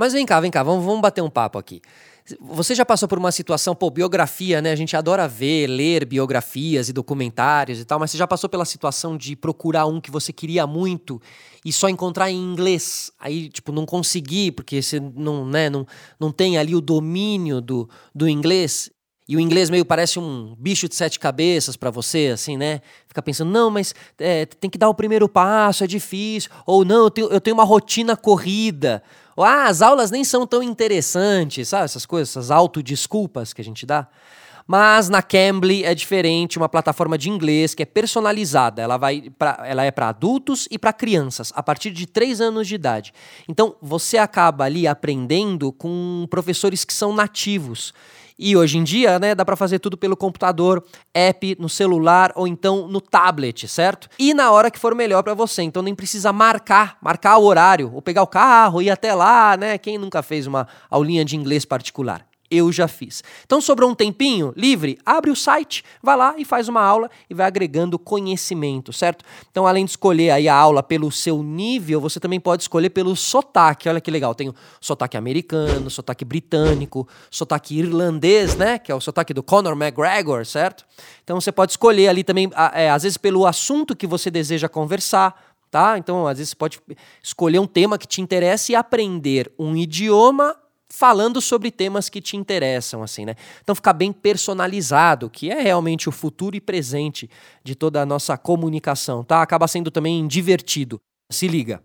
Mas vem cá, vem cá, vamos, vamos bater um papo aqui. Você já passou por uma situação, pô, biografia, né? A gente adora ver, ler biografias e documentários e tal, mas você já passou pela situação de procurar um que você queria muito e só encontrar em inglês? Aí, tipo, não conseguir, porque você não, né, não, não tem ali o domínio do, do inglês. E o inglês meio parece um bicho de sete cabeças para você, assim, né? Fica pensando, não, mas é, tem que dar o primeiro passo, é difícil. Ou não, eu tenho, eu tenho uma rotina corrida. Ou, ah, as aulas nem são tão interessantes, sabe? Essas coisas, essas autodesculpas que a gente dá. Mas na Cambly é diferente, uma plataforma de inglês que é personalizada. Ela, vai pra, ela é para adultos e para crianças, a partir de 3 anos de idade. Então você acaba ali aprendendo com professores que são nativos. E hoje em dia, né, dá para fazer tudo pelo computador, app, no celular ou então no tablet, certo? E na hora que for melhor para você. Então nem precisa marcar, marcar o horário, ou pegar o carro, ir até lá, né? Quem nunca fez uma aulinha de inglês particular? Eu já fiz. Então sobrou um tempinho livre, abre o site, vai lá e faz uma aula e vai agregando conhecimento, certo? Então além de escolher aí a aula pelo seu nível, você também pode escolher pelo sotaque. Olha que legal, tem sotaque americano, sotaque britânico, sotaque irlandês, né, que é o sotaque do Conor McGregor, certo? Então você pode escolher ali também, é, às vezes pelo assunto que você deseja conversar, tá? Então, às vezes você pode escolher um tema que te interessa e aprender um idioma falando sobre temas que te interessam, assim, né? Então ficar bem personalizado, que é realmente o futuro e presente de toda a nossa comunicação, tá? Acaba sendo também divertido. Se liga.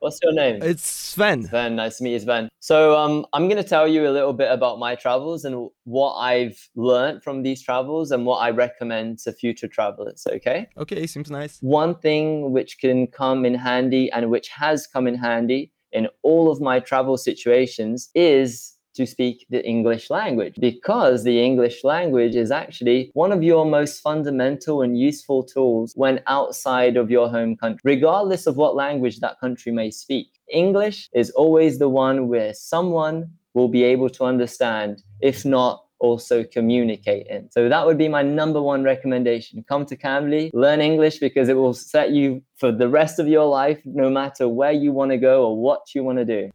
What's your name? It's Sven. Sven, nice to meet you, Sven. So, um, I'm going to tell you a little bit about my travels and what I've learned from these travels and what I recommend to future travelers. Okay. Okay, seems nice. One thing which can come in handy and which has come in handy in all of my travel situations is to speak the English language because the English language is actually one of your most fundamental and useful tools when outside of your home country, regardless of what language that country may speak. English is always the one where someone will be able to understand, if not also communicate in. So that would be my number one recommendation. Come to Cambly, learn English because it will set you for the rest of your life, no matter where you want to go or what you want to do.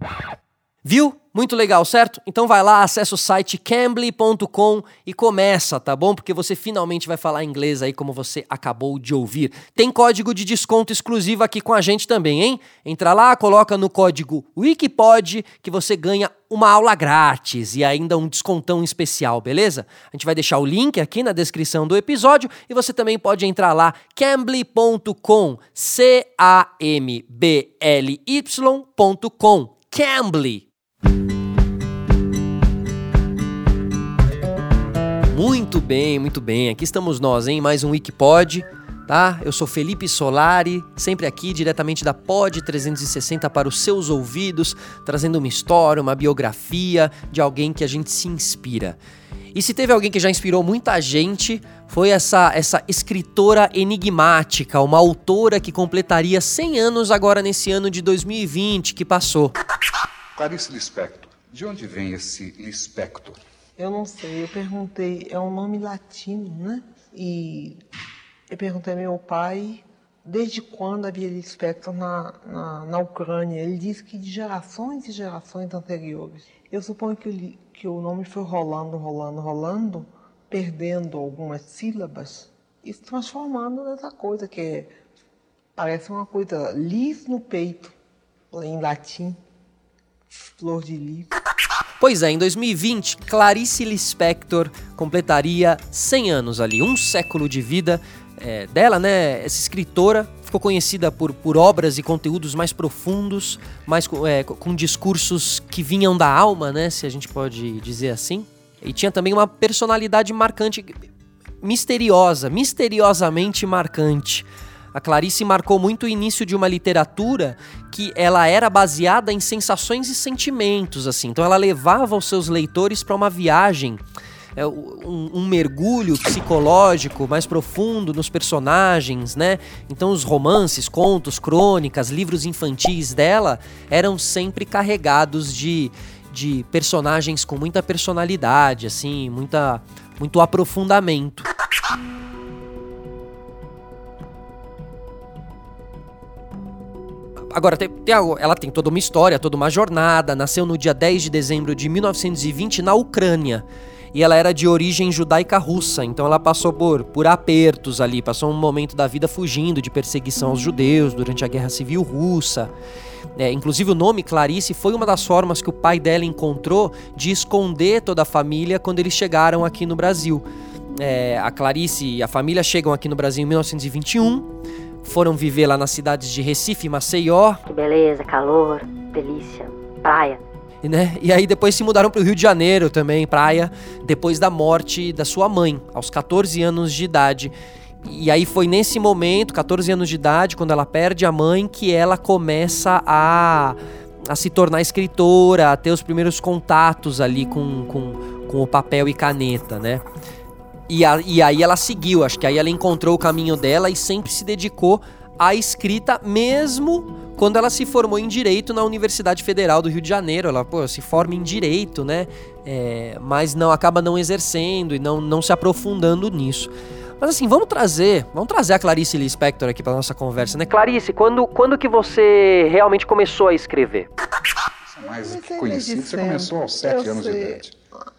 Viu? Muito legal, certo? Então vai lá, acessa o site cambly.com e começa, tá bom? Porque você finalmente vai falar inglês aí como você acabou de ouvir. Tem código de desconto exclusivo aqui com a gente também, hein? Entra lá, coloca no código Wikipod que você ganha uma aula grátis e ainda um descontão especial, beleza? A gente vai deixar o link aqui na descrição do episódio e você também pode entrar lá cambly.com, C A M B L Y.com. Cambly. Muito bem, muito bem. Aqui estamos nós, em mais um Wikipod, tá? Eu sou Felipe Solari, sempre aqui diretamente da Pod 360 para os seus ouvidos, trazendo uma história, uma biografia de alguém que a gente se inspira. E se teve alguém que já inspirou muita gente, foi essa, essa escritora enigmática, uma autora que completaria 100 anos agora nesse ano de 2020 que passou. Clarice Lispector. De onde vem esse Lispector? Eu não sei, eu perguntei, é um nome latino, né? E eu perguntei ao meu pai desde quando havia espectro na, na, na, Ucrânia. Ele disse que de gerações e gerações anteriores. Eu suponho que, que o nome foi rolando, rolando, rolando, perdendo algumas sílabas e se transformando nessa coisa que é, parece uma coisa lis no peito, em latim, flor de lis. Pois é, em 2020, Clarice Lispector completaria 100 anos ali, um século de vida é, dela, né? Essa escritora ficou conhecida por, por obras e conteúdos mais profundos, mais é, com discursos que vinham da alma, né? Se a gente pode dizer assim. E tinha também uma personalidade marcante, misteriosa, misteriosamente marcante. A Clarice marcou muito o início de uma literatura que ela era baseada em sensações e sentimentos, assim. Então ela levava os seus leitores para uma viagem é, um, um, mergulho psicológico mais profundo nos personagens, né? Então os romances, contos, crônicas, livros infantis dela eram sempre carregados de, de personagens com muita personalidade, assim, muita, muito aprofundamento. Agora, tem, tem, ela tem toda uma história, toda uma jornada. Nasceu no dia 10 de dezembro de 1920 na Ucrânia. E ela era de origem judaica russa, então ela passou por, por apertos ali, passou um momento da vida fugindo de perseguição aos judeus durante a Guerra Civil Russa. É, inclusive o nome Clarice foi uma das formas que o pai dela encontrou de esconder toda a família quando eles chegaram aqui no Brasil. É, a Clarice e a família chegam aqui no Brasil em 1921, foram viver lá nas cidades de Recife e Maceió. Que beleza, calor, delícia, praia. Né? E aí depois se mudaram para o Rio de Janeiro também, praia, depois da morte da sua mãe, aos 14 anos de idade. E aí foi nesse momento, 14 anos de idade, quando ela perde a mãe, que ela começa a, a se tornar escritora, a ter os primeiros contatos ali com, com, com o papel e caneta, né? E, a, e aí ela seguiu, acho que aí ela encontrou o caminho dela e sempre se dedicou à escrita, mesmo quando ela se formou em Direito na Universidade Federal do Rio de Janeiro. Ela, pô, se forma em Direito, né? É, mas não acaba não exercendo e não, não se aprofundando nisso. Mas assim, vamos trazer, vamos trazer a Clarice Lispector aqui para nossa conversa, né? Clarice, quando, quando que você realmente começou a escrever? Mais que conhecido, você começou aos sete anos sei. de idade.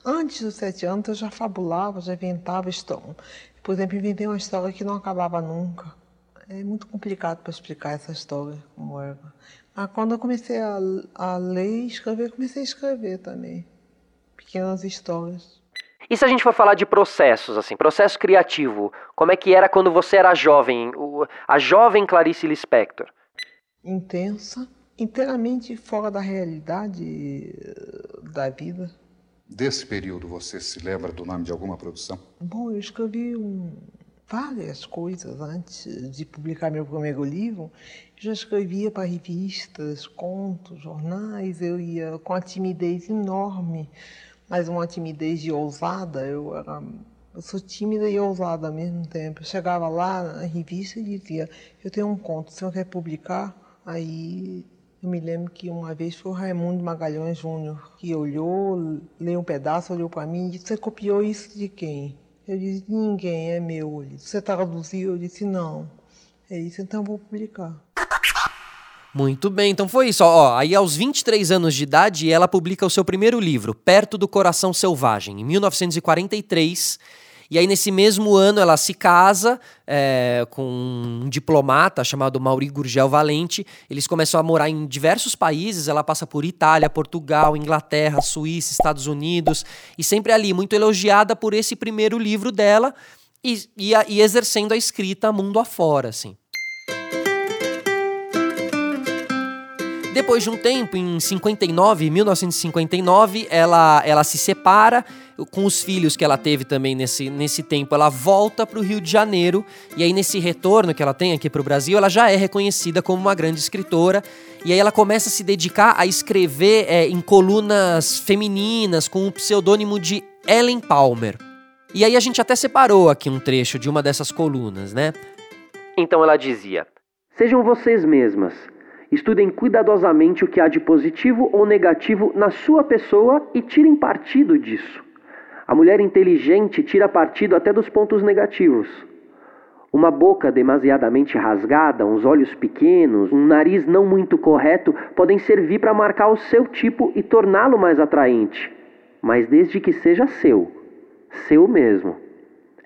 Antes dos sete anos eu já fabulava, já inventava história. Por exemplo, inventei uma história que não acabava nunca. É muito complicado para explicar essa história como era. Mas quando eu comecei a, a ler e escrever, comecei a escrever também. Pequenas histórias. E se a gente for falar de processos, assim, processo criativo, como é que era quando você era jovem, a jovem Clarice Lispector? Intensa, inteiramente fora da realidade eh, da vida. Desse período, você se lembra do nome de alguma produção? Bom, eu escrevi um, várias coisas antes de publicar meu primeiro livro. Eu já escrevia para revistas, contos, jornais, eu ia com a timidez enorme mas uma timidez de ousada. Eu era eu sou tímida e ousada ao mesmo tempo. Eu chegava lá na revista e dizia: Eu tenho um conto, o senhor quer publicar? Aí eu me lembro que uma vez foi o Raimundo Magalhães Júnior que olhou, leu um pedaço, olhou para mim e disse: Você copiou isso de quem? Eu disse: Ninguém, é meu. Ele disse: Você traduziu? Eu disse: Não. Ele disse: Então vou publicar. Muito bem, então foi isso. Ó, aí aos 23 anos de idade, ela publica o seu primeiro livro, Perto do Coração Selvagem, em 1943. E aí, nesse mesmo ano, ela se casa é, com um diplomata chamado Mauri Gurgel Valente. Eles começam a morar em diversos países. Ela passa por Itália, Portugal, Inglaterra, Suíça, Estados Unidos. E sempre ali, muito elogiada por esse primeiro livro dela e, e, e exercendo a escrita mundo afora, assim. Depois de um tempo, em 59, 1959, ela, ela se separa com os filhos que ela teve também nesse, nesse tempo. Ela volta para o Rio de Janeiro e aí nesse retorno que ela tem aqui para o Brasil, ela já é reconhecida como uma grande escritora e aí ela começa a se dedicar a escrever é, em colunas femininas com o pseudônimo de Ellen Palmer. E aí a gente até separou aqui um trecho de uma dessas colunas, né? Então ela dizia: Sejam vocês mesmas Estudem cuidadosamente o que há de positivo ou negativo na sua pessoa e tirem partido disso. A mulher inteligente tira partido até dos pontos negativos. Uma boca demasiadamente rasgada, uns olhos pequenos, um nariz não muito correto podem servir para marcar o seu tipo e torná-lo mais atraente. Mas desde que seja seu, seu mesmo.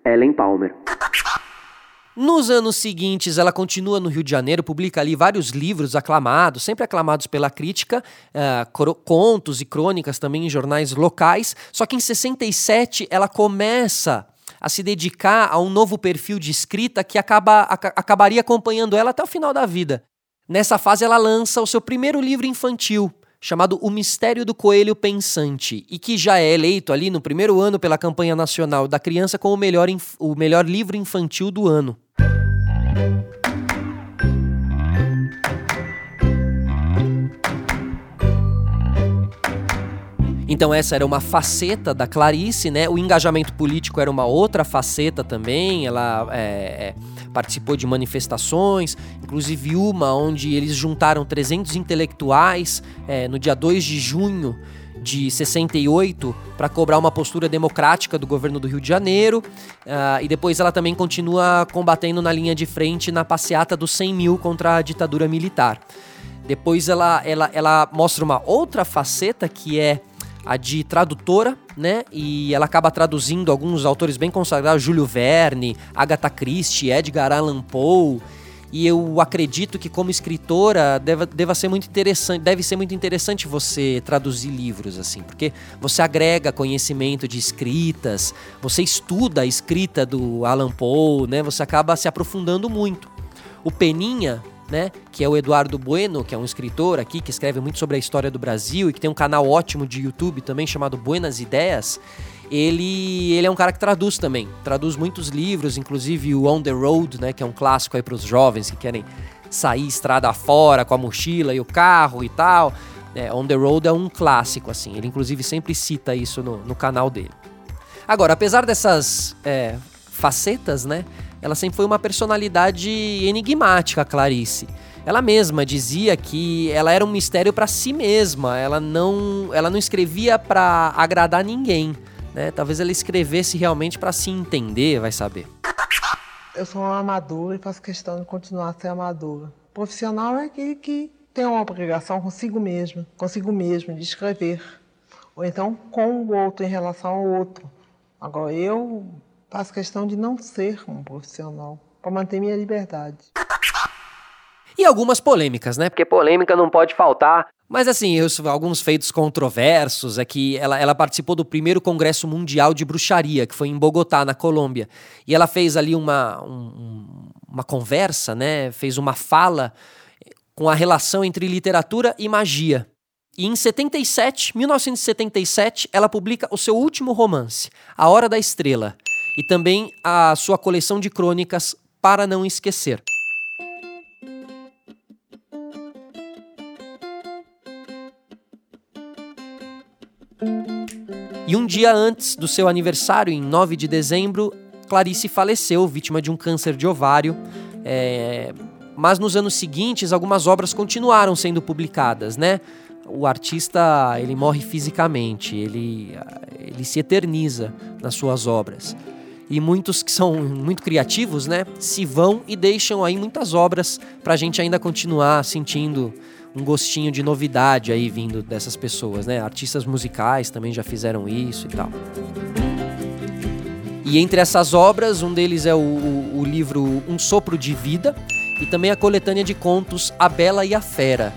Ellen Palmer. Nos anos seguintes, ela continua no Rio de Janeiro, publica ali vários livros aclamados, sempre aclamados pela crítica, uh, contos e crônicas também em jornais locais. Só que em 67 ela começa a se dedicar a um novo perfil de escrita que acaba, acabaria acompanhando ela até o final da vida. Nessa fase, ela lança o seu primeiro livro infantil, chamado O Mistério do Coelho Pensante, e que já é eleito ali no primeiro ano pela campanha nacional da criança como o melhor, o melhor livro infantil do ano. Então essa era uma faceta da Clarice, né? O engajamento político era uma outra faceta também. Ela é, é participou de manifestações, inclusive uma onde eles juntaram 300 intelectuais é, no dia 2 de junho de 68 para cobrar uma postura democrática do governo do Rio de Janeiro. Uh, e depois ela também continua combatendo na linha de frente na passeata dos 100 mil contra a ditadura militar. Depois ela, ela, ela mostra uma outra faceta que é a de tradutora, né? E ela acaba traduzindo alguns autores bem consagrados, Júlio Verne, Agatha Christie, Edgar Allan Poe. E eu acredito que como escritora deva, deva ser muito interessante, deve ser muito interessante você traduzir livros assim, porque você agrega conhecimento de escritas, você estuda a escrita do Allan Poe, né? Você acaba se aprofundando muito. O Peninha, né, que é o Eduardo Bueno, que é um escritor aqui que escreve muito sobre a história do Brasil e que tem um canal ótimo de YouTube também chamado Buenas Ideias. Ele, ele é um cara que traduz também, traduz muitos livros, inclusive o On the Road, né, que é um clássico aí para os jovens que querem sair estrada fora com a mochila e o carro e tal. É, On the Road é um clássico, assim. Ele, inclusive, sempre cita isso no, no canal dele. Agora, apesar dessas é, facetas, né? Ela sempre foi uma personalidade enigmática, Clarice. Ela mesma dizia que ela era um mistério para si mesma, ela não, ela não escrevia para agradar ninguém, né? Talvez ela escrevesse realmente para se entender, vai saber. Eu sou uma amadora e faço questão de continuar a ser amadora. Profissional é aquele que tem uma obrigação consigo mesmo, consigo mesmo de escrever, ou então com o outro em relação ao outro. Agora eu Faço questão de não ser um profissional, para manter minha liberdade. E algumas polêmicas, né? Porque polêmica não pode faltar. Mas assim, alguns feitos controversos é que ela, ela participou do primeiro Congresso Mundial de Bruxaria, que foi em Bogotá, na Colômbia. E ela fez ali uma, um, uma conversa, né? Fez uma fala com a relação entre literatura e magia. E em 77, 1977, ela publica o seu último romance, A Hora da Estrela e também a sua coleção de crônicas Para Não Esquecer. E um dia antes do seu aniversário, em 9 de dezembro, Clarice faleceu, vítima de um câncer de ovário. É... Mas nos anos seguintes, algumas obras continuaram sendo publicadas, né? O artista ele morre fisicamente, ele, ele se eterniza nas suas obras e muitos que são muito criativos, né, se vão e deixam aí muitas obras para a gente ainda continuar sentindo um gostinho de novidade aí vindo dessas pessoas, né? Artistas musicais também já fizeram isso e tal. E entre essas obras, um deles é o, o, livro Um Sopro de Vida e também a coletânea de contos A Bela e a Fera.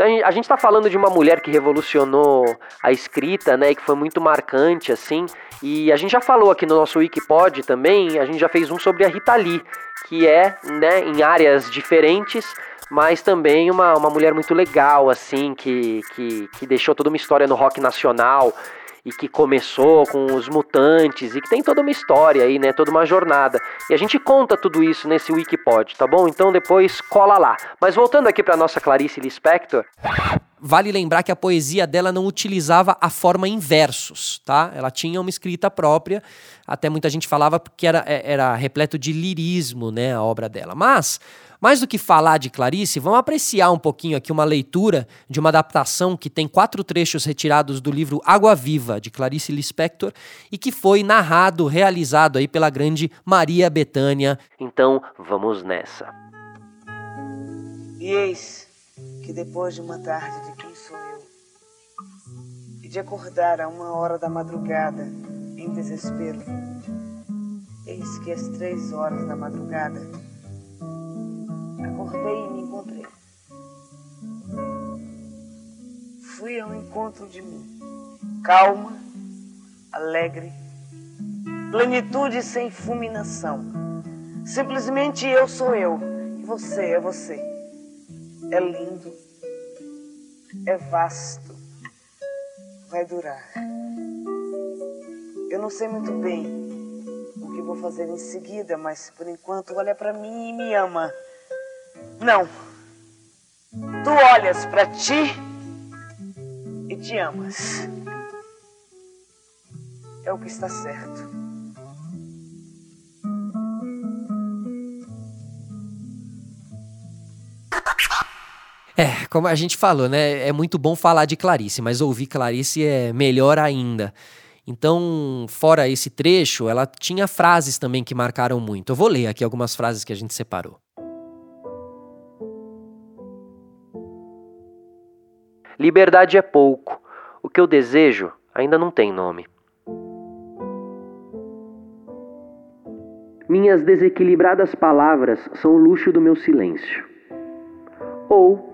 Então a gente está falando de uma mulher que revolucionou a escrita, né, que foi muito marcante assim. E a gente já falou aqui no nosso Wikipod também, a gente já fez um sobre a Rita Lee, que é, né, em áreas diferentes, mas também uma, uma mulher muito legal, assim, que, que, que deixou toda uma história no rock nacional e que começou com os mutantes e que tem toda uma história aí, né? Toda uma jornada. E a gente conta tudo isso nesse Wikipod, tá bom? Então depois cola lá. Mas voltando aqui para nossa Clarice Lispector, Vale lembrar que a poesia dela não utilizava a forma em versos, tá? Ela tinha uma escrita própria, até muita gente falava que era, é, era repleto de lirismo, né, a obra dela. Mas mais do que falar de Clarice, vamos apreciar um pouquinho aqui uma leitura de uma adaptação que tem quatro trechos retirados do livro Água Viva, de Clarice Lispector, e que foi narrado, realizado aí pela grande Maria Bethânia. Então, vamos nessa. E eis que depois de uma tarde de quem sou eu, e de acordar a uma hora da madrugada em desespero, eis que às três horas da madrugada acordei e me encontrei. Fui ao encontro de mim, calma, alegre, plenitude sem fulminação. Simplesmente eu sou eu e você é você. É lindo, é vasto, vai durar. Eu não sei muito bem o que vou fazer em seguida, mas por enquanto olha para mim e me ama. Não. Tu olhas para ti e te amas. É o que está certo. É, como a gente falou, né? É muito bom falar de Clarice, mas ouvir Clarice é melhor ainda. Então, fora esse trecho, ela tinha frases também que marcaram muito. Eu vou ler aqui algumas frases que a gente separou. Liberdade é pouco. O que eu desejo ainda não tem nome. Minhas desequilibradas palavras são o luxo do meu silêncio. Ou,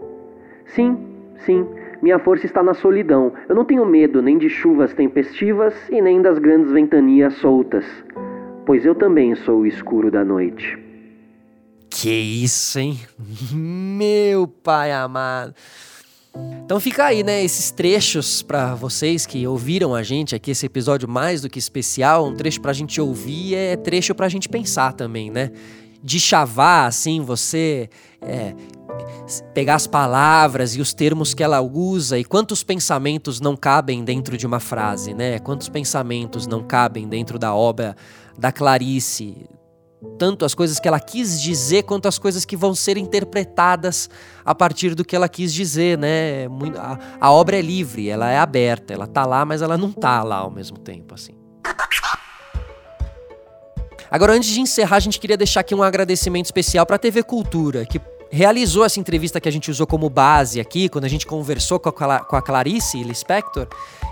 sim, sim, minha força está na solidão. Eu não tenho medo nem de chuvas tempestivas e nem das grandes ventanias soltas, pois eu também sou o escuro da noite. Que isso, hein? Meu pai amado. Então fica aí, né, esses trechos para vocês que ouviram a gente aqui esse episódio mais do que especial, um trecho pra gente ouvir é trecho pra gente pensar também, né? De chavar assim, você é, pegar as palavras e os termos que ela usa e quantos pensamentos não cabem dentro de uma frase, né? Quantos pensamentos não cabem dentro da obra da Clarice, tanto as coisas que ela quis dizer quanto as coisas que vão ser interpretadas a partir do que ela quis dizer, né? A, a obra é livre, ela é aberta, ela tá lá, mas ela não tá lá ao mesmo tempo, assim. Agora, antes de encerrar, a gente queria deixar aqui um agradecimento especial para a TV Cultura, que realizou essa entrevista que a gente usou como base aqui, quando a gente conversou com a, com a Clarice Lispector.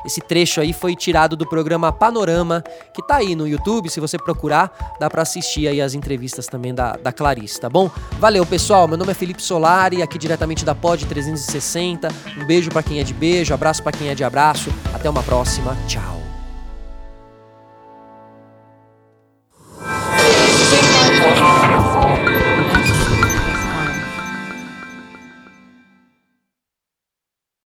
Esse trecho aí foi tirado do programa Panorama, que tá aí no YouTube, se você procurar, dá para assistir aí as entrevistas também da, da Clarice, tá bom? Valeu, pessoal. Meu nome é Felipe Solari, aqui diretamente da Pod 360. Um beijo para quem é de beijo, abraço para quem é de abraço. Até uma próxima. Tchau.